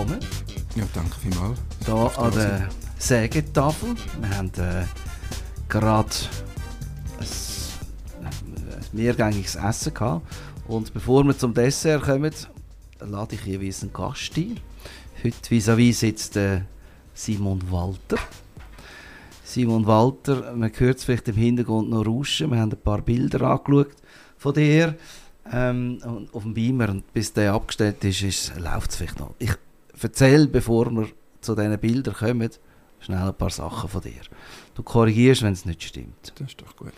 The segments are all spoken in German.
willkommen. Ja, danke vielmals. Hier an der Sägetafel. Wir haben äh, gerade ein, ein mehrgängiges Essen gehabt. Und bevor wir zum Dessert kommen, lade ich jeweils einen Gast ein. Heute vis-à-vis sitzt äh, Simon Walter. Simon Walter, man hört es vielleicht im Hintergrund noch rauschen. Wir haben ein paar Bilder angeschaut von dir ähm, auf dem Beamer und bis der abgestellt ist, ist läuft es vielleicht noch. Ich erzähle, bevor wir zu diesen Bildern kommen, schnell ein paar Sachen von dir. Du korrigierst, wenn es nicht stimmt. Das ist doch gut.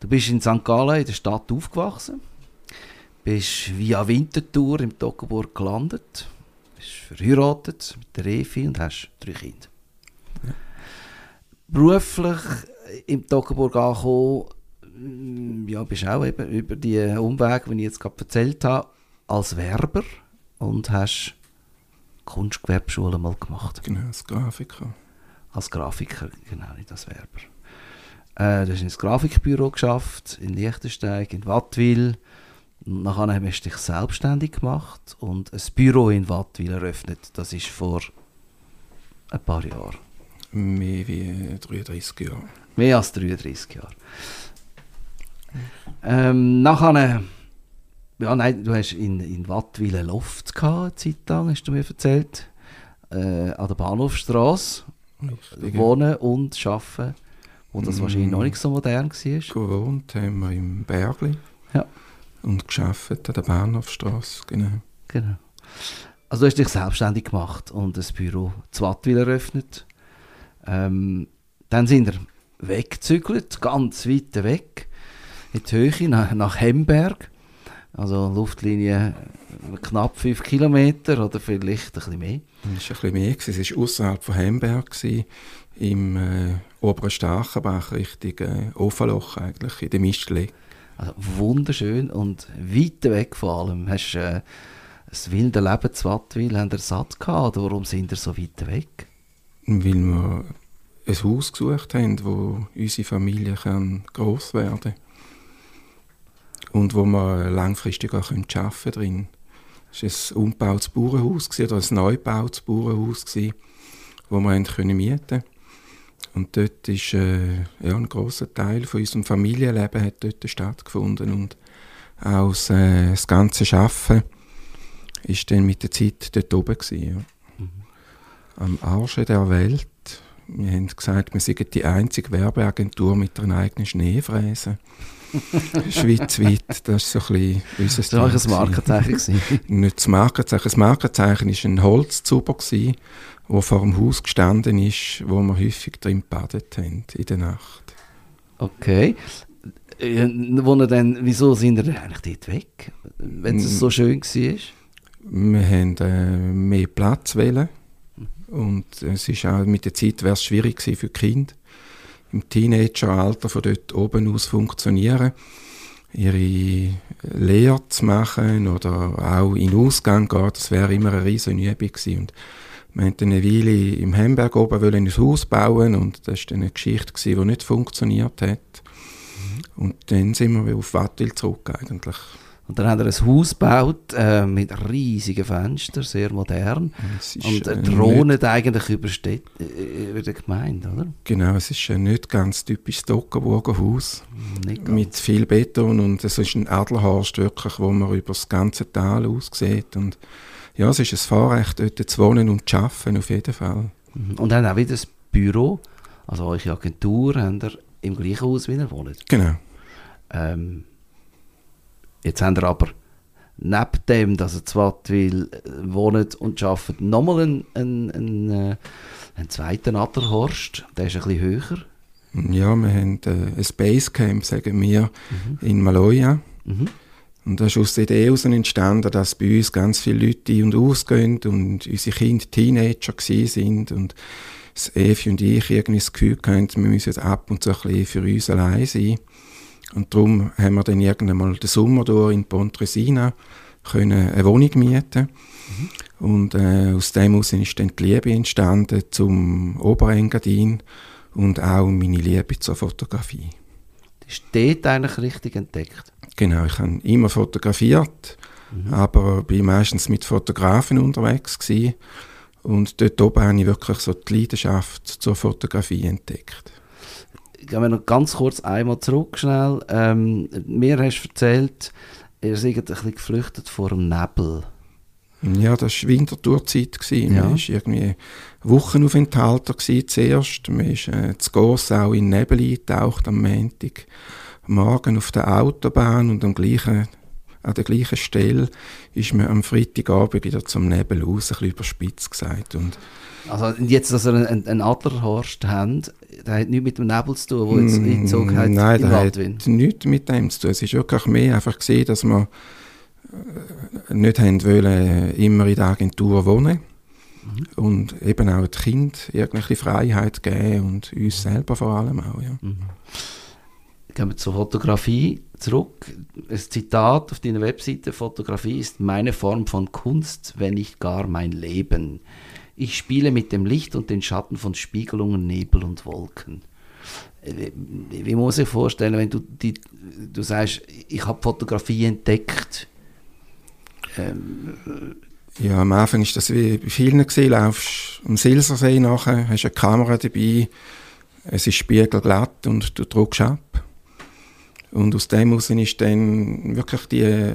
Du bist in St. Gallen in der Stadt aufgewachsen, bist via Winterthur im Toggenburg gelandet, bist verheiratet mit der Efi und hast drei Kinder. Ja. Beruflich im Toggenburg angekommen, mm, ja, bist auch eben über die Umwege, die ich jetzt gerade erzählt habe, als Werber und hast Kunstgewerbeschule mal gemacht. Genau, als Grafiker. Als Grafiker, genau, nicht als Werber. Äh, du hast ein Grafikbüro geschafft, in Liechtensteig, in Wattwil. Nachher hast du dich selbstständig gemacht und ein Büro in Wattwil eröffnet. Das ist vor ein paar Jahren. Mehr wie 33 Jahre. Mehr als 33 Jahre. Ähm, nachher, ja, nein, du hast in, in Wattwil Loft gehabt, eine Zeit lang, hast du mir erzählt. Äh, an der Bahnhofstrasse. Wohnen und arbeiten. Wo das mm. wahrscheinlich noch nicht so modern war. Gewohnt haben wir im Bergli. Ja. Und geschafft an der Bahnhofstrasse, genau. Genau. Also du hast dich selbstständig gemacht und das Büro zu Wattwil eröffnet. Ähm, dann sind wir weggezügelt, ganz weit weg, in die Höhe, nach, nach Hemberg. Also Luftlinie knapp 5 Kilometer oder vielleicht ein bisschen mehr. Es war ein bisschen mehr. Es war außerhalb von Hemberg, im äh, oberen Starkenbach, Richtung äh, Ofenloch eigentlich, in der Mistli. Also wunderschön und weit weg vor allem. Hast du äh, das wilde Leben zu Wattwil haben satt gehabt warum sind ihr so weit weg? Weil wir ein Haus gesucht haben, wo unsere Familie kann gross werden kann. Und wo wir langfristig auch arbeiten können. Es war ein umgebautes Bauernhaus oder ein neu gebautes Bauernhaus, das wir mieten konnten. Und dort ist äh, ja, ein großer Teil von unserem Familienleben hat dort stattgefunden und auch das, äh, das ganze Arbeiten ist dann mit der Zeit dort oben gewesen, ja. mhm. Am Arsch der Welt. Wir haben gesagt, wir sind die einzige Werbeagentur mit einer eigenen Schneefräse. Schweizweit, das ist so ein bisschen unser Das war ein Markenzeichen. Nicht das Markenzeichen. Das Markenzeichen war ein Holzzuber, der vor dem Haus gestanden ist, wo wir häufig drin gebadet haben in der Nacht. Okay. Äh, wo dann, wieso sind wir eigentlich dort weg, wenn es so schön war? Wir haben äh, mehr Platz wählen und es ist auch mit der Zeit wäre es schwierig für die Kinder im Teenageralter von dort oben aus funktionieren, ihre Lehre zu machen oder auch in den Ausgang gehen, das wäre immer eine riesige Übung gewesen. Und wir wollten eine Weile im Hamburg oben ein Haus bauen und das war eine Geschichte, gewesen, die nicht funktioniert hat. Mhm. Und dann sind wir auf Wattil zurück eigentlich. Und dann hat er ein Haus gebaut äh, mit riesigen Fenstern, sehr modern. Und er thront eigentlich über, Städt, äh, über die Gemeinde, oder? Genau, es ist ein nicht ganz typisches Dockenburger Haus. Mit viel Beton und es ist ein Adlerhorst wirklich, wo man über das ganze Tal aussieht. Und ja, es ist ein Vorrecht, dort zu wohnen und zu arbeiten, auf jeden Fall. Mhm. Und dann auch wieder das Büro, also eure Agentur, habt ihr im gleichen Haus, wie ihr wohnt? Genau. Ähm, Jetzt haben wir aber neben dem, dass er Wattwil äh, wohnt und arbeitet, nochmal einen, einen, einen, äh, einen zweiten Adlerhorst. Der ist ein bisschen höher. Ja, wir haben äh, ein Basecamp, sagen wir, mhm. in Maloja. Mhm. Und das ist aus der Idee heraus entstanden, dass bei uns ganz viele Leute ein- und ausgehen und unsere Kinder Teenager sind und das Evi und ich irgendwie das Gefühl hatten, wir müssen jetzt ab und zu ein bisschen für uns allein sein. Und darum haben wir dann irgendwann mal den Sommer durch in Pontresina können eine Wohnung mieten. Mhm. Und äh, aus dem heraus ist dann die Liebe entstanden zum Oberengadin und auch meine Liebe zur Fotografie. Das ist dort eigentlich richtig entdeckt? Genau, ich habe immer fotografiert, mhm. aber bin meistens mit Fotografen unterwegs gewesen. Und dort oben habe ich wirklich so die Leidenschaft zur Fotografie entdeckt. Gehen wir noch ganz kurz einmal zurück, schnell. Ähm, mir hast du erzählt, ihr seid ein bisschen geflüchtet vor dem Nebel. Ja, das war Wintertourzeit. Ja. Man war irgendwie Wochenaufenthalter zuerst. Man ist äh, zu Gossau in den Nebel eingetaucht am Montag. Morgen auf der Autobahn und am gleichen, an der gleichen Stelle ist man am Freitagabend wieder zum Nebel raus, ein bisschen überspitzt gesagt. Und Also jetzt, dass ihr einen, einen Adlerhorst habt, der hat nichts mit dem Nebel zu tun, der jetzt Mm, eingezogen hat Nein, im Waldwind. hat nichts mit dem zu tun. Es ist wirklich mehr einfach gesehen, dass wir äh, nicht haben wollen, immer in der Agentur wohnen Mhm. und eben auch das Kind irgendwelche Freiheit geben und uns selber vor allem auch. Ja. Mhm. Gehen wir zur Fotografie zurück. Ein Zitat auf deiner Webseite: Fotografie ist meine Form von Kunst, wenn nicht gar mein Leben. Ich spiele mit dem Licht und den Schatten von Spiegelungen, Nebel und Wolken. Äh, Wie, muss ich vorstellen, wenn du, die, du sagst, ich habe Fotografie entdeckt? Ähm, ja, am Anfang ist das wie bei vielen gesehen, laufst am Silsersee nachher, hast eine Kamera dabei, es ist spiegelglatt und du druckst ab. Und aus dem heraus ist dann wirklich die,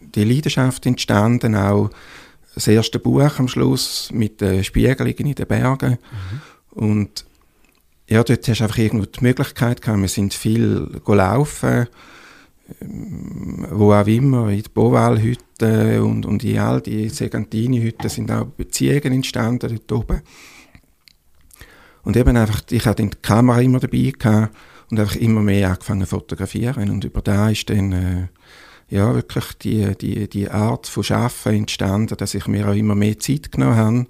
die Leidenschaft entstanden, auch das erste Buch am Schluss mit den Spiegelungen in den Bergen. Und ja, dort hast du einfach irgendwo die Möglichkeit gehabt, wir sind viel go laufen, ähm, wo auch immer, in die Boval-Hütte und, und in all die Segantini-Hütten sind auch Beziehungen entstanden dort oben. Und eben einfach, ich hatte die Kamera immer dabei gehabt und einfach immer mehr angefangen zu fotografieren. Und über da ist dann äh, ja, wirklich die, die, die Art von Schaffen entstanden, dass ich mir auch immer mehr Zeit genommen habe.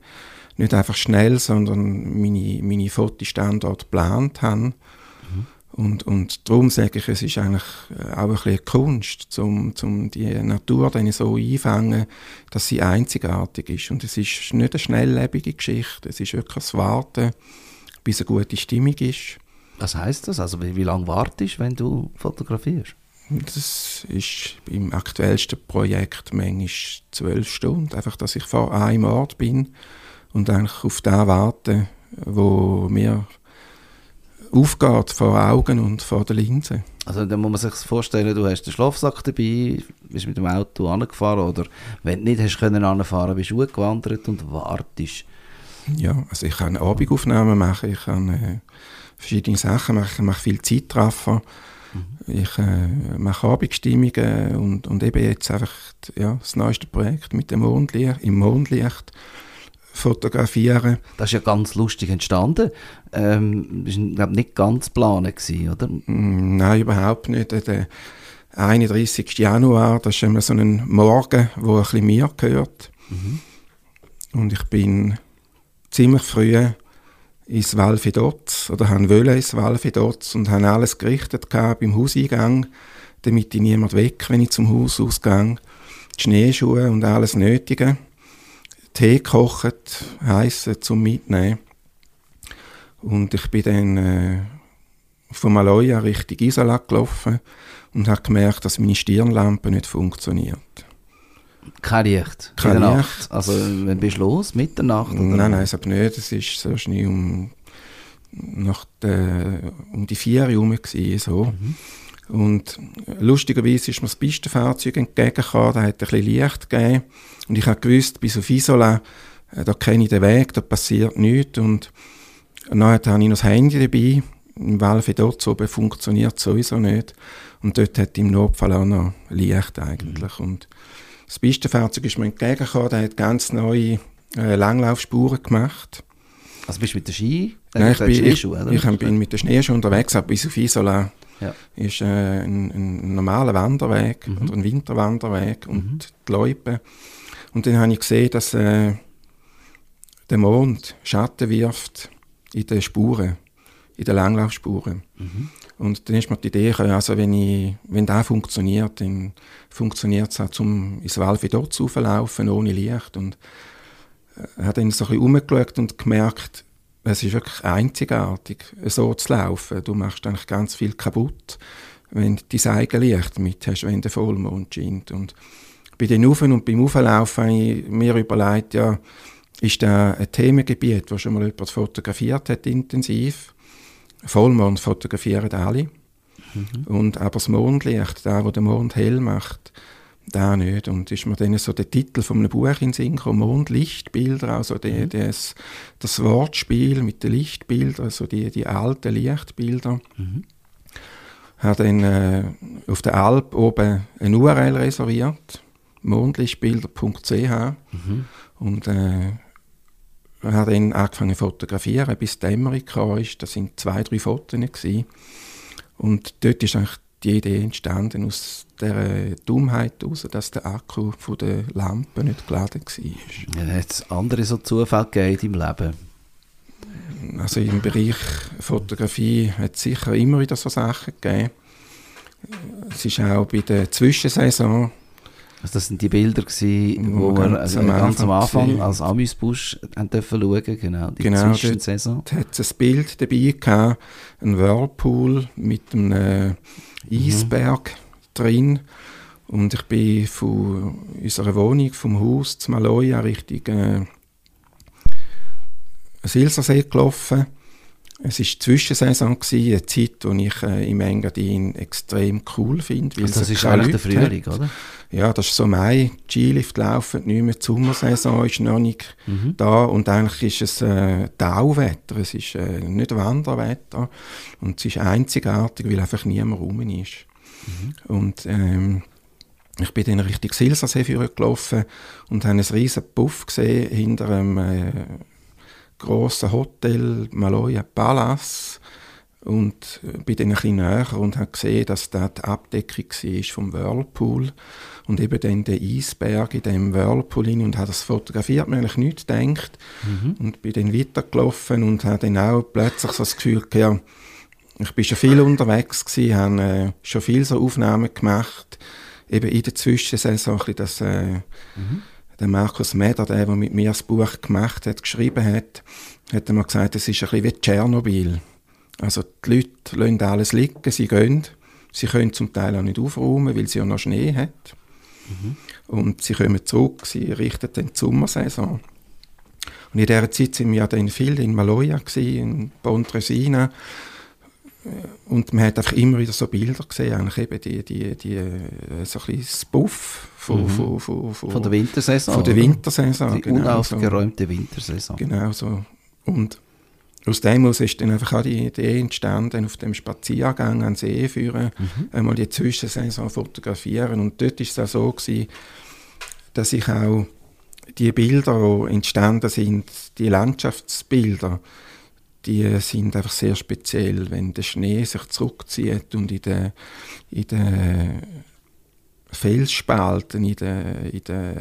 Nicht einfach schnell, sondern meine, meine Fotostandorte geplant habe. Und, und darum sage ich, es ist eigentlich äh, auch ein bisschen Kunst, um, um die Natur dann so einfangen, dass sie einzigartig ist. Und es ist nicht eine schnelllebige Geschichte, es ist wirklich das Warten, bis eine gute Stimmung ist. Was heißt das? Also wie, wie lange wartest du, wenn du fotografierst? Das ist im aktuellsten Projekt manchmal zwölf Stunden. Einfach, dass ich vor einem Ort bin und eigentlich auf das warte, wo mir aufgeht vor Augen und vor der Linse. Also dann muss man sich vorstellen, du hast den Schlafsack dabei, bist mit dem Auto angefahren oder wenn du nicht hast können anfahren, bist du gewandert und wartest. Ja, also ich kann Abendaufnahmen machen, ich kann äh, verschiedene Sachen ich mache viel Zeitraffer, ich äh, mache Abendstimmungen und, und eben jetzt einfach ja, das neueste Projekt mit dem Mondlicht, im Mondlicht fotografieren. Das ist ja ganz lustig entstanden. Ähm, das war nicht ganz geplant, oder? Mm, Nein, überhaupt nicht. Der 31. Januar, das ist immer so ein Morgen, wo ein bisschen mir gehört. Und ich bin ziemlich früh ins Walfidotz oder han wollte ins Walfidotz und han alles gerichtet gehabt beim Hauseingang, damit ich niemand weg, wenn ich zum Haus ausgang. Die Schneeschuhe und alles Nötige. Tee gekocht, heissen zum Mitnehmen. Und ich bin dann äh, von Maloja Richtung Isola gelaufen und habe gemerkt, dass meine Stirnlampe nicht funktioniert. Kein Licht. Kein in der Licht. Nacht. Also wenn bist du los? Mitternacht? Oder? Nein, nein, es nicht. Es ist so schnell um, nach der, um die vier Uhr herum so. Und lustigerweise ist mir das Pistenfahrzeug entgegengekommen, da hat ein bisschen Licht gegeben. Und ich habe gewusst, bis auf Isola, äh, da kenne ich den Weg, da passiert nichts. Und dann habe ich noch das Handy dabei. Im Valve dort oben funktioniert sowieso nicht. Und dort hat im Notfall auch noch Licht eigentlich. Und das Pistenfahrzeug ist mir entgegengekommen, der hat ganz neue äh, Langlaufspuren gemacht. Also bist du mit der Ski? Nein, ich, hast bin, ich, oder? ich bin mit der Schneeschuhe unterwegs, aber bis auf Isola Ja. ist äh, ein, ein normaler Wanderweg Mhm. oder ein Winterwanderweg und die Loipe. Und dann habe ich gesehen, dass äh, der Mond Schatten wirft in den Spuren, in den Langlaufspuren. Mhm. Und dann ist mir die Idee gekommen, also wenn, ich, wenn das funktioniert, dann funktioniert es auch, zum ins Valve dort zu laufen ohne Licht. Und äh, habe dann so ein bisschen rumgeschaut und gemerkt, es ist wirklich einzigartig, so zu laufen. Du machst eigentlich ganz viel kaputt, wenn du dein eigenes Licht mit hast, wenn der Vollmond scheint. Und bei den Ufen und beim Auflaufen habe ich mir überlegt, ja, ist da ein Themengebiet, wo schon mal jemand fotografiert hat, intensiv. Vollmond fotografieren alle. Mhm. Und aber das Mondlicht, da wo der Mond hell macht, da nicht. Und ist mir dann so der Titel von einem Buch in Sinn gekommen, Mondlichtbilder, also die, mhm. das, das Wortspiel mit den Lichtbildern, also die, die alten Lichtbilder. Mhm. Habe dann äh, auf der Alp oben eine URL reserviert, mondlichtbilder.ch mhm. und äh, habe dann angefangen zu fotografieren, bis die Dämmerung kam. Das sind zwei, drei Fotos. Gewesen. Und dort ist eigentlich die Idee entstanden aus der Dummheit heraus, dass der Akku von der Lampe nicht geladen war. Ja, hat es andere so Zufälle gegeben im Leben? Also im Bereich Fotografie hat es sicher immer wieder so Sachen gegeben. Es ist auch bei der Zwischensaison also das sind die Bilder, gewesen, wo, wo wir ganz, also ganz am Anfang als Amüsbusch dürfen schauen, genau, die genau, Zwischensaison. Da hat es ein Bild dabei gehabt, ein Whirlpool mit einem äh, Eisberg mhm. drin und ich bin von unserer Wohnung, vom Haus zu Maloja Richtung äh, Silsersee gelaufen es war Zwischensaison, gewesen, eine Zeit, die ich äh, im Engadin extrem cool finde. Also das ist eigentlich der Frühling, hat. oder? Ja, das ist so Mai, Skilift laufen nicht mehr, die Sommersaison ist noch nicht mhm. da und eigentlich ist es äh, Tauwetter, es ist äh, nicht Wanderwetter und es ist einzigartig, weil einfach niemand rum ist. Mhm. Und ähm, ich bin dann Richtung Silsersee gelaufen und habe einen riesen Puff gesehen hinter einem äh, grossen Hotel Maloja Palace und bin dann ein bisschen näher und habe gesehen, dass da die Abdeckung war vom Whirlpool. Und eben dann der Eisberg in dem Whirlpool hin und habe das fotografiert, mir eigentlich nichts gedacht. Mhm. und bin dann weitergelaufen und habe dann auch plötzlich so das Gefühl gehabt, ich bin schon viel unterwegs gewesen, habe äh, schon viele so Aufnahmen gemacht, eben in der Zwischensaison, ein bisschen das äh, mhm der Markus Meder, der, der mit mir das Buch gemacht hat, geschrieben hat, hat er mir gesagt, es ist ein bisschen wie Tschernobyl. Also die Leute lassen alles liegen, sie gehen. Sie können zum Teil auch nicht aufräumen, weil sie ja noch Schnee hat. Mhm. Und sie kommen zurück, sie richten dann die Sommersaison. Und in dieser Zeit sind wir dann viel in Maloja, in Pontresina. Und man hat einfach immer wieder so Bilder gesehen, eigentlich eben die, die, die, so ein bisschen das Buff von, mhm. von, von, von, von der Wintersaison. Von der Wintersaison, Die genau, unaufgeräumte so. Wintersaison. Genau so. Und aus dem aus ist dann einfach auch die Idee entstanden, auf dem Spaziergang an den See führen, mhm. einmal die Zwischensaison fotografieren. Und dort war es auch so, gewesen, dass ich auch die Bilder, die entstanden sind, die Landschaftsbilder, die sind einfach sehr speziell, wenn der Schnee sich zurückzieht und in den, in den Felsspalten, in den, in den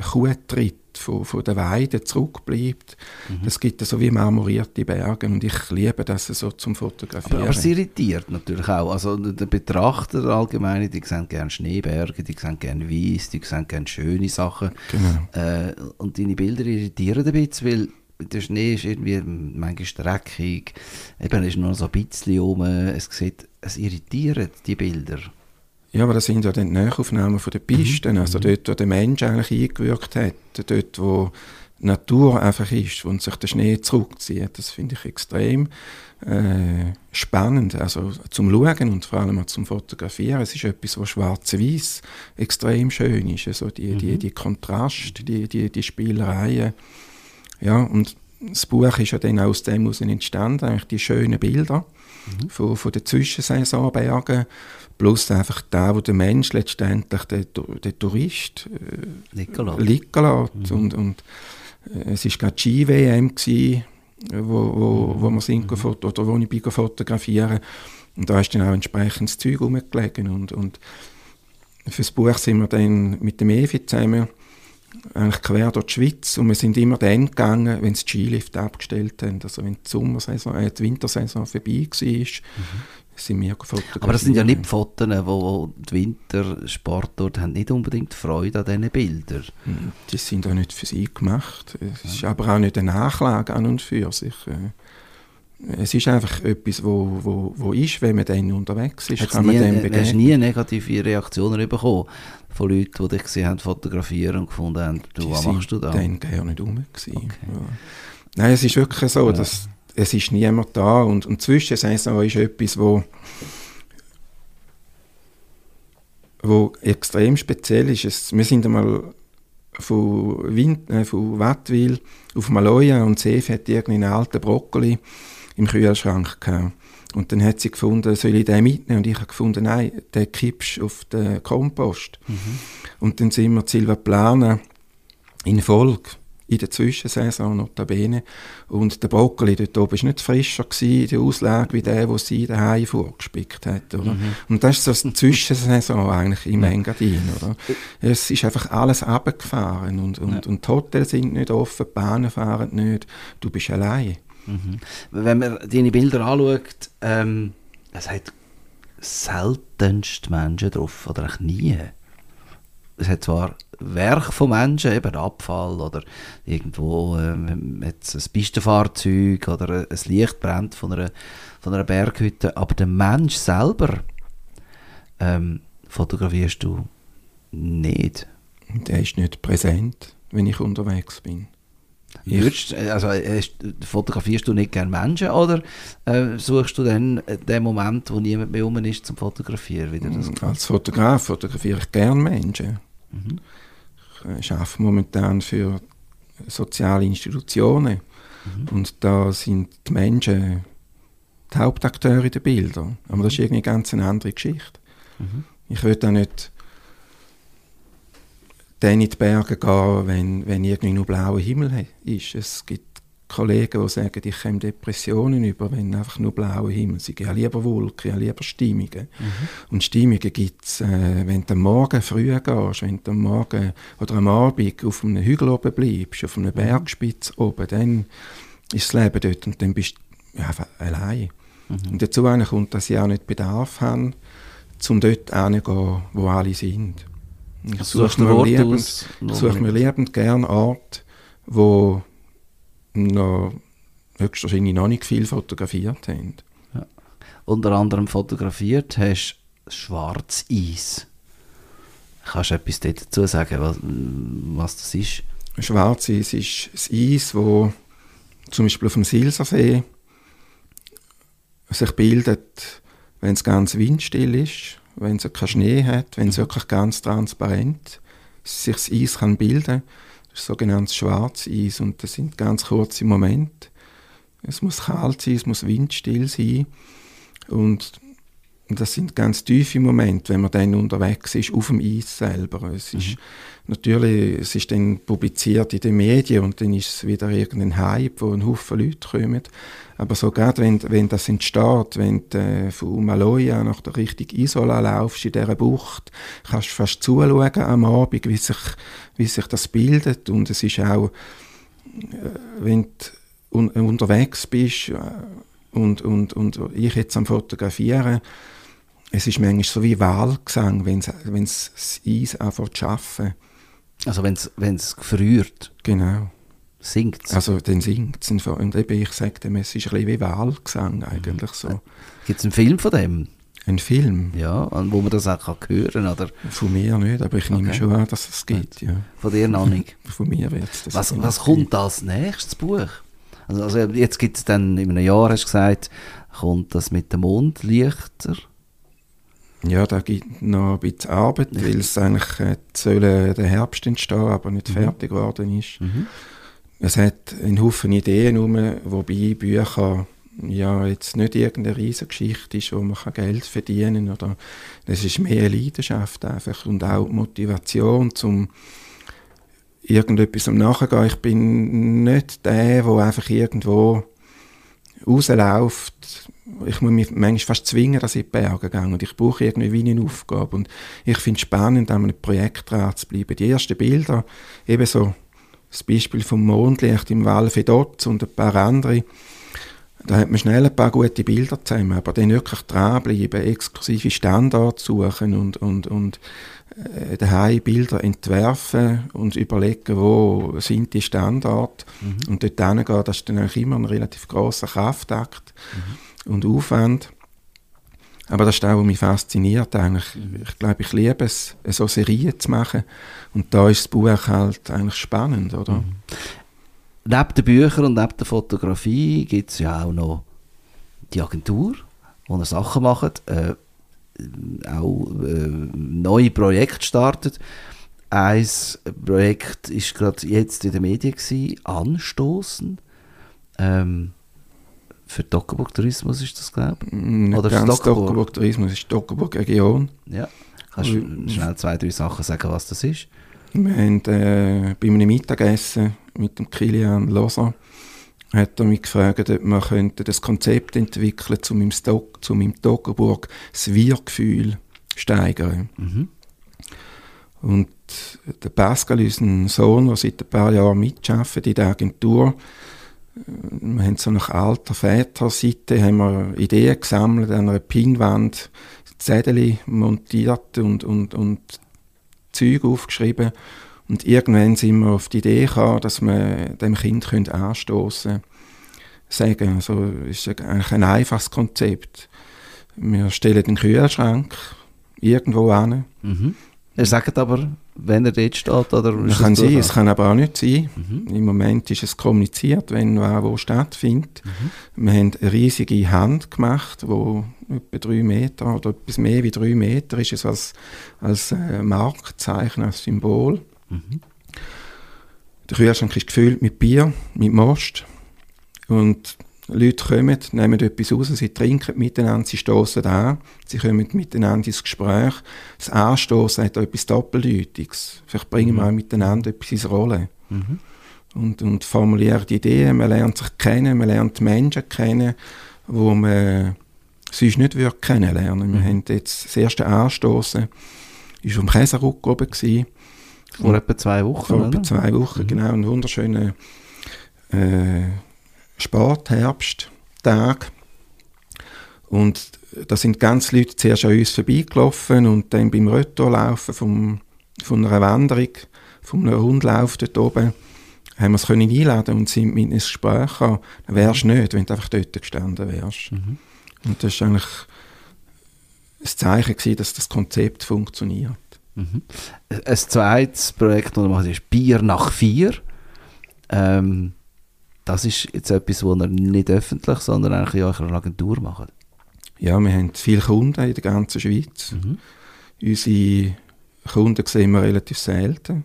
Kuhtritt von, von der Weide zurückbleibt. Mhm. Das gibt so wie marmorierte Berge und ich liebe das so zum Fotografieren. Aber, aber es irritiert natürlich auch. Also der Betrachter allgemein, die sehen gerne Schneeberge, die sehen gerne Weiss, die sehen gerne schöne Sachen. Genau. Äh, und deine Bilder irritieren ein bisschen, weil der Schnee ist irgendwie manchmal dreckig, eben ist nur so ein bisschen rum, es sieht, es irritiert die Bilder. Ja, aber das sind ja dann die Nachaufnahmen von den Pisten, mhm. also mhm. dort, wo der Mensch eigentlich eingewirkt hat, dort, wo die Natur einfach ist und sich der Schnee zurückzieht. Das finde ich extrem äh, spannend, also zum Schauen und vor allem auch zum Fotografieren. Es ist etwas, was schwarz-weiß extrem schön ist, also die, mhm. die, die Kontrast, die, die, die Spielereien. Ja, und das Buch ist ja dann aus dem heraus entstanden, eigentlich die schönen Bilder mhm. von, von den Zwischensaisonbergen, plus einfach da, wo der Mensch letztendlich der, der Tourist äh, liegen lässt. Mhm. Und, und äh, es war gerade die Ski-WM, wo, wo, wo wir sind, mhm. oder wo ich bin fotografieren und da ist dann auch entsprechendes Zeug rumgelegen und, und fürs Buch sind wir dann mit dem Evi zusammen eigentlich quer durch die Schweiz und wir sind immer dann gegangen, wenn sie Skilift abgestellt haben, also wenn die Sommersaison, äh, die Wintersaison vorbei war, mhm. sind wir fotografiert. Aber das sind ja nicht Fotos, wo die Wintersportler haben nicht unbedingt Freude an diesen Bildern. Hm, die sind auch nicht für sie gemacht. Es ist aber auch nicht eine Nachlage an und für sich. Es ist einfach etwas, wo, wo, wo ist, wenn man dann unterwegs ist, Hat's kann man nie, dem begegnen. Hast du nie negative Reaktionen bekommen? Von Leuten, die dich gesehen haben, fotografieren und gefunden haben, du, Die was machst du da? dann gar nicht rum. Okay. Ja. Nein, es ist wirklich so, Ja. dass es ist niemand da und, und Zwischensaison ist etwas, wo, wo extrem speziell ist. Es, wir sind einmal von, Wind, äh, von Wattwil auf Maloja und Sef hat irgendeinen alten Brokkoli im Kühlschrank gehabt. Und dann hat sie gefunden, soll ich den mitnehmen? Und ich habe gefunden, nein, den kippst auf den Kompost. Und dann sind wir Silva Plana in Folge, in der Zwischensaison notabene. Und der Brokkoli dort oben war nicht frischer gewesen, der Auslage wie der, den sie daheim vorgespickt hat. Oder? Und das ist so eine Zwischensaison eigentlich im Engadin. Oder? Es ist einfach alles abgefahren und, und, und die Hotels sind nicht offen, die Bahnen fahren nicht, du bist allein. Mhm. Wenn man deine Bilder anschaut, ähm, es hat seltenst Menschen drauf, oder eigentlich nie. Es hat zwar Werk von Menschen, eben Abfall oder irgendwo ähm, jetzt ein Pistenfahrzeug oder ein Licht brennt von einer, von einer Berghütte, aber der Mensch selber ähm, fotografierst du nicht. Der ist nicht präsent, wenn ich unterwegs bin. Würdest, also, äh, fotografierst du nicht gerne Menschen oder äh, suchst du dann äh, den Moment, wo niemand mehr rum ist, zum Fotografieren? Wieder das Als Fotograf fotografiere ich gerne Menschen. Mhm. Ich äh, arbeite momentan für soziale Institutionen. Und da sind die Menschen die Hauptakteure der Bilder. Aber das ist irgendwie ganz eine andere Geschichte. Mhm. Ich will da nicht dann in die Berge gehen, wenn, wenn irgendwie nur blauer Himmel ist. Es gibt Kollegen, die sagen, ich komme Depressionen über, wenn einfach nur blauer Himmel ist. Ich habe lieber Wolken, ich habe lieber Stimmungen. Und Stimmungen gibt es, äh, wenn du am Morgen früh gehst, wenn du am Morgen oder am Abend auf einem Hügel oben bleibst, auf einer Bergspitze oben, dann ist das Leben dort und dann bist du einfach allein. Und dazu kommt, dass ich auch nicht Bedarf habe, um dort hinzugehen, wo alle sind. Ich suche du mir, liebend, suche mir liebend gerne Orte, wo noch höchstwahrscheinlich noch nicht viel fotografiert haben. unter anderem fotografiert hast, Schwarzeis. Kannst du etwas dazu sagen, was, was das ist? Schwarzes ist das Eis, wo zum Beispiel auf dem Silsersee sich bildet, wenn es ganz windstill ist, wenn es keinen Schnee hat, wenn es wirklich ganz transparent sich das Eis kann bilden. Das ist sogenanntes Schwarzeis und das sind ganz kurze Momente. Es muss kalt sein, es muss windstill sein und das sind ganz tiefe Momente, wenn man dann unterwegs ist, auf dem Eis selber. Es ist natürlich, es ist dann publiziert in den Medien und dann ist es wieder irgendein Hype, wo ein Haufen Leute kommen. Aber so gerade, wenn, wenn das entsteht, wenn du äh, von Maloja nach der Richtung Isola laufst, in dieser Bucht, kannst du fast zuschauen am Abend, wie sich, wie sich das bildet. Und es ist auch, äh, wenn du un unterwegs bist äh, und, und, und ich jetzt am Fotografieren, es ist manchmal so wie Wahlgesang, wenn es das Eis anfängt zu arbeiten. Also wenn es gefriert, Genau. singt es. Also dann singt es. Und eben, ich sage dem, es ist ein bisschen wie Wahlgesang eigentlich so. Gibt es einen Film von dem? Ein Film? Ja, wo man das auch kann hören kann, oder Von mir nicht, aber ich nehme Okay. schon an, dass es gibt. Ja. von dir noch nicht? Von mir wird es das Was, was kommt als nächstes Buch? Also, also jetzt gibt es dann, in einem Jahr hast du gesagt, kommt das mit dem Mondlichter. Ja, da gibt noch ein bisschen Arbeit, weil es eigentlich äh, äh, der Herbst entstehen, aber nicht fertig geworden ist. Es hat einen Haufen Ideen rum, wobei Bücher ja jetzt nicht irgendeine riesige Geschichte ist, wo man Geld verdienen kann. Oder das ist mehr eine Leidenschaft einfach und auch Motivation zum irgendetwas am Nachgehen. Ich bin nicht der, der einfach irgendwo rausläuft. Ich muss mich manchmal fast zwingen, dass ich in die Berge gehe. Und ich brauche irgendwie wie eine Aufgabe. Und ich finde es spannend, an einem Projekt dran zu bleiben. Die ersten Bilder, eben so das Beispiel vom Mondlicht im Val Fedotz und ein paar andere, da hat man schnell ein paar gute Bilder zusammen, aber dann wirklich dranbleiben, exklusive Standorte suchen und, und, und äh, daheim Bilder entwerfen und überlegen, wo sind die Standorte und dort hingehen, das ist dann eigentlich immer ein relativ grosser Kraftakt und Aufwand. Aber das ist auch, was mich fasziniert eigentlich. Ich glaube, ich liebe es, so Serien zu machen. Und da ist das Buch halt eigentlich spannend, oder? Neben den Büchern und neben der Fotografie gibt es ja auch noch die Agentur, wo ihr Sachen macht, äh, auch äh, neue Projekte startet. Ein Projekt ist gerade jetzt in den Medien gewesen, anstoßen. Ähm, für Dockerburg Tourismus ist das, glaube ich? Oder für Dockerburg Tourismus ist Dockerburg Region. Ja. Kannst du schnell zwei, drei Sachen sagen, was das ist? Wir haben äh, bei einem Mittagessen mit dem Kilian Loser hat er mich gefragt, ob man könnte das Konzept entwickeln zu meinem, Stock, zu meinem Dockerburg das Wir-Gefühl steigern. Mhm. Und der Pascal, unser Sohn, der seit ein paar Jahren mitarbeitet in der Agentur, wir haben so nach alter Väterseite haben wir Ideen gesammelt, an einer Pinwand Zettel montiert und, und, und Zeug aufgeschrieben. Und irgendwann sind wir auf die Idee gekommen, dass wir dem Kind anstoßen. Sagen, also ist eigentlich ein einfaches Konzept. Wir stellen den Kühlschrank irgendwo an. Mhm. Er sagt aber, wenn er dort steht? Oder das kann sein, es kann aber auch nicht sein. Mhm. Im Moment ist es kommuniziert, wenn was wo stattfindet. Mhm. Wir haben eine riesige Hand gemacht, wo etwa drei Meter oder etwas mehr wie drei Meter ist es als, als äh, Markenzeichen, als Symbol. Mhm. Der Kühlschrank ist gefüllt mit Bier, mit Most und Leute kommen, nehmen etwas raus, sie trinken miteinander, sie stoßen an, sie kommen miteinander ins Gespräch. Das Anstoßen hat etwas Doppeldeutiges. Vielleicht bringen wir mhm. auch miteinander etwas ins Rollen. Mhm. Und, und formulieren Ideen, man lernt sich kennen, man lernt Menschen kennen, wo man sonst nicht würde kennenlernen würde. Wir mhm. haben jetzt das erste Anstoßen, war vom Käseruck oben. Gewesen. Vor etwa zwei Wochen, Vor etwa zwei Wochen, mhm. genau. Ein wunderschöner äh, Spätherbsttag. Und da sind ganz Leute zuerst an uns vorbeigelaufen und dann beim Retourlaufen vom, von einer Wanderung, von einem Rundlauf dort oben, haben wir es können einladen und sind mit ins Gespräch gekommen. Wärst du nicht, wenn du einfach dort gestanden wärst. Mhm. Und das war eigentlich ein Zeichen gewesen, dass das Konzept funktioniert. Mhm. Ein zweites Projekt, das wir machen, ist Bier nach vier. Ähm, das ist jetzt etwas, was ihr nicht öffentlich, sondern eigentlich in eurer Agentur macht. Ja, wir haben viele Kunden in der ganzen Schweiz. Mhm. Unsere Kunden sehen wir relativ selten.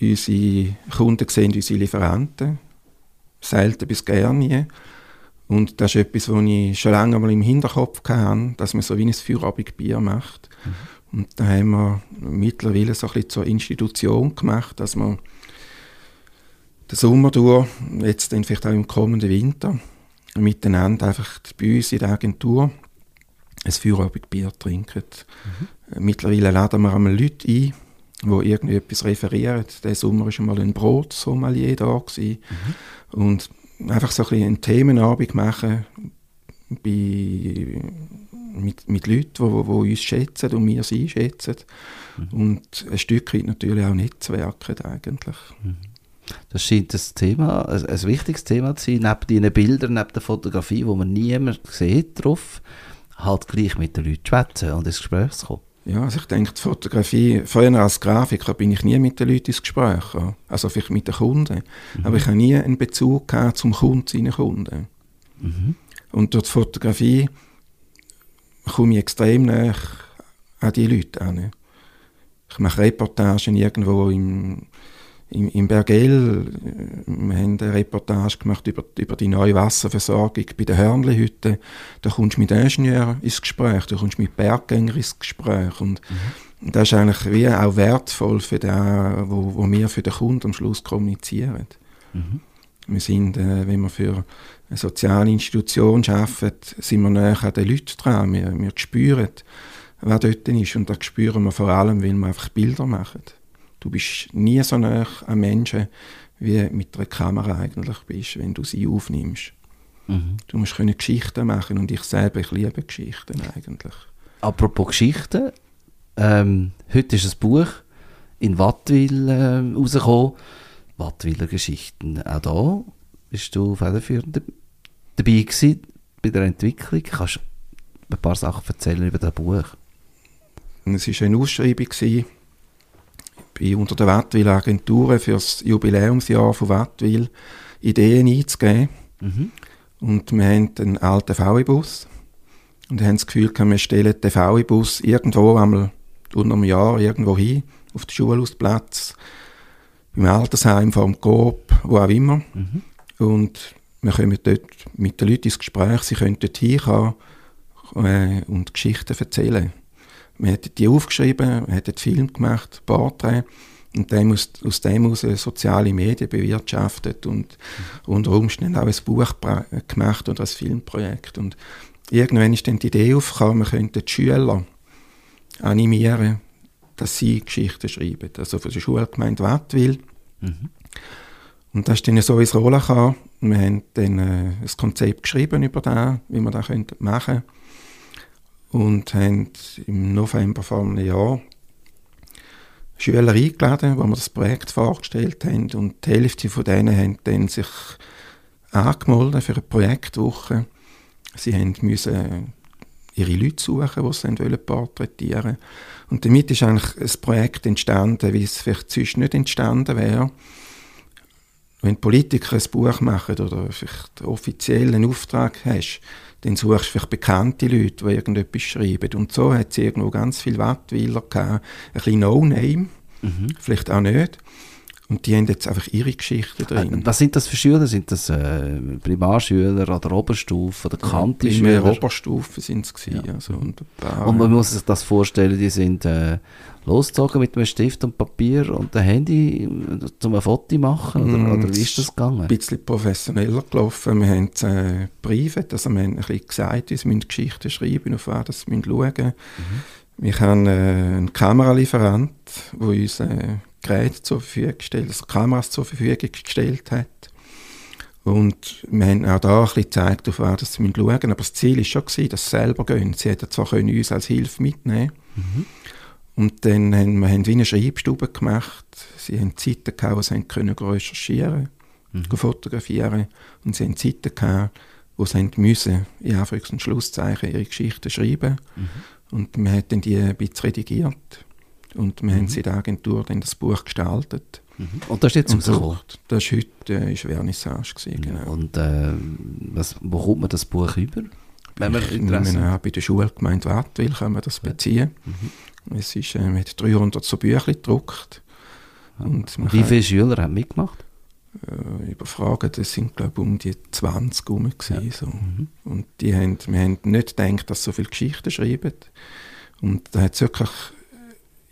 Unsere Kunden sehen unsere Lieferanten selten bis gar nie. Und das ist etwas, was ich schon lange mal im Hinterkopf hatte, dass man so wie ein Feierabendbier macht. Mhm. Und da haben wir mittlerweile so ein bisschen zur Institution gemacht, dass man den Sommer durch, jetzt dann vielleicht auch im kommenden Winter, miteinander einfach bei uns in der Agentur ein Feierabendbier trinken. Mhm. Mittlerweile laden wir einmal Leute ein, die irgendetwas referieren. Der Sommer war schon mal ein Brotsommelier da. Gewesen. Mhm. Und einfach so ein bisschen einen Themenabend machen bei, mit, mit Leuten, die, die, die uns schätzen und wir sie schätzen. Mhm. Und ein Stück weit natürlich auch Netzwerken eigentlich. Mhm. Das scheint ein Thema, ein, ein wichtiges Thema zu sein, neben den Bildern, neben der Fotografie, wo man niemand sieht drauf, halt gleich mit den Leuten schwätzen und ins Gespräch zu kommen. Ja, also ich denke, die Fotografie, vorher als Grafiker bin ich nie mit den Leuten ins Gespräch gekommen. Also vielleicht mit den Kunden. Mhm. Aber ich habe nie einen Bezug gehabt zum Kunden, seinen Kunden. Mhm. Und durch die Fotografie komme ich extrem nah an die Leute an. Ich mache Reportagen irgendwo im im, im Bergell, wir haben eine Reportage gemacht über, über die neue Wasserversorgung bei der Hörnli-Hütte. Da kommst du mit Ingenieuren ins Gespräch, da kommst du mit Berggängern ins Gespräch. Und mhm. das ist eigentlich wie auch wertvoll für das, wo, wo wir für den Kunden am Schluss kommunizieren. Mhm. Wir sind, äh, wenn wir für eine soziale Institution arbeiten, sind wir näher an den Leuten dran. Wir, wir spüren, wer dort ist. Und das spüren wir vor allem, weil wir einfach Bilder machen. Du bist nie so nah an Menschen, wie mit einer Kamera eigentlich bist, wenn du sie aufnimmst. Mhm. Du musst können Geschichten machen und ich selber, ich liebe Geschichten eigentlich. Apropos Geschichten, ähm, heute ist ein Buch in Wattwil äh, rausgekommen, Wattwiler Geschichten. Auch da bist du federführend dabei gewesen bei der Entwicklung. Kannst ein paar Sachen erzählen über das Buch. Es war eine Ausschreibung, gewesen, bei unter der Wattwil Agentur für das Jubiläumsjahr von Wattwil Ideen einzugeben. Mhm. Und wir haben einen alten VW-Bus und haben das Gefühl, wir stellen den VW-Bus irgendwo einmal unter einem Jahr irgendwo hin, auf den Schulhausplatz, beim Altersheim, vor dem Coop, wo auch immer. Mhm. Und wir kommen dort mit den Leuten ins Gespräch, sie können dort hinkommen äh, und Geschichten erzählen. Wir hätten die aufgeschrieben, wir hätten Film gemacht, Porträts und dem aus, aus dem heraus soziale Medien bewirtschaftet und mhm. unter Umständen auch ein Buch gemacht oder ein Filmprojekt. Und irgendwann ist dann die Idee aufgekommen, wir könnten die Schüler animieren, dass sie Geschichten schreiben. Also für die Schulgemeinde Wattwil. Mhm. Und das ist dann so ins Rollen gekommen. Wir haben dann äh, ein Konzept geschrieben über das, wie wir das machen können. Und haben im November vor einem Jahr Schüler eingeladen, wo wir das Projekt vorgestellt haben. Und die Hälfte von denen haben dann sich angemeldet für eine Projektwoche. Sie haben müssen ihre Leute suchen, die sie porträtieren wollten. Und damit ist eigentlich ein Projekt entstanden, wie es vielleicht sonst nicht entstanden wäre. Wenn Politiker ein Buch machen oder vielleicht offiziell einen Auftrag hast, dann suchst du vielleicht bekannte Leute, die irgendetwas schreiben. Und so hat es irgendwo ganz viele Wattweiler gehabt. Ein bisschen No-Name, mhm. vielleicht auch nicht. Und die haben jetzt einfach ihre Geschichten drin. Äh, was sind das für Schüler? Sind das äh, Primarschüler oder Oberstufe oder Kanti-Schüler? Ja, Oberstufe sind es. Ja. Also, und, und, man muss sich das vorstellen, die sind äh, losgezogen mit einem Stift und Papier und einem Handy um ein Foto machen? Oder, mm, oder wie ist das gegangen? Ein bisschen professioneller gelaufen. Wir haben äh, Briefe, also wir haben ein bisschen gesagt, wir müssen Geschichten schreiben, auf was wir schauen müssen. Mhm. Wir haben äh, einen Kameralieferant, der uns äh, Geräte zur Verfügung gestellt, also Kameras zur Verfügung gestellt hat. Und wir haben auch da ein bisschen gezeigt, auf was sie schauen müssen. Aber das Ziel war schon, gewesen, dass sie selber gehen. Sie hätten zwar können uns als Hilfe mitnehmen mhm. Und dann haben wir haben wie eine Schreibstube gemacht. Sie haben Zeiten gehabt, wo sie können recherchieren mhm. fotografieren Und sie haben Zeiten gehabt, wo sie müssen, in Anführungs- und Schlusszeichen, ihre Geschichten schreiben. Mhm. Und wir haben dann die ein bisschen redigiert. Und wir mhm. haben in der Agentur dann das Buch gestaltet. Mhm. Und das ist jetzt rausgekommen? Das war heute äh, ist Vernissage. Gewesen, genau. Und äh, was, wo kommt man das Buch über? Wenn man Interesse hat? Bei der Schulgemeinde Wattwil kann man das beziehen. Mhm. Es ist äh, mit 300 so Büchern gedruckt. Und Wie viele Schüler haben mitgemacht? Äh, überfragen, das sind glaube ich um die 20 rum. Ja. So. Mhm. Und die haben, wir haben nicht gedacht, dass so viele Geschichten schreiben. Und da hat es wirklich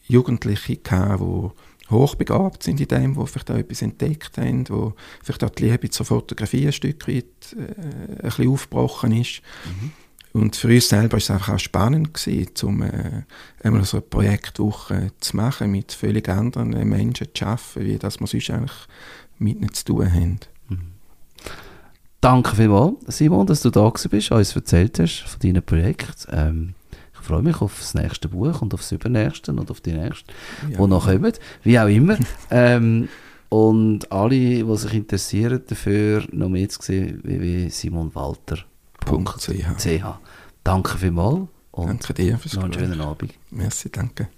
Jugendliche gehabt, die hochbegabt sind in dem, die vielleicht auch etwas entdeckt haben, wo vielleicht auch die Liebe zur Fotografie ein Stück weit äh, ein bisschen aufgebrochen ist. Mhm. Und für uns selber war es einfach auch spannend gewesen, um äh, einmal so eine Projektwoche zu machen, mit völlig anderen Menschen zu arbeiten, wie das wir sonst eigentlich mit ihnen zu tun haben. Mhm. Danke vielmals, Simon, dass du da bist, uns erzählt hast von deinem Projekt. Ähm, freue mich auf das nächste Buch und auf das übernächste und auf die nächste, ja. die noch kommen, wie auch immer. ähm, und alle, die sich interessieren dafür, noch mehr zu sehen, www.simonwalter.ch. Danke vielmals und danke dir fürs noch einen schönen Abend. Merci, danke.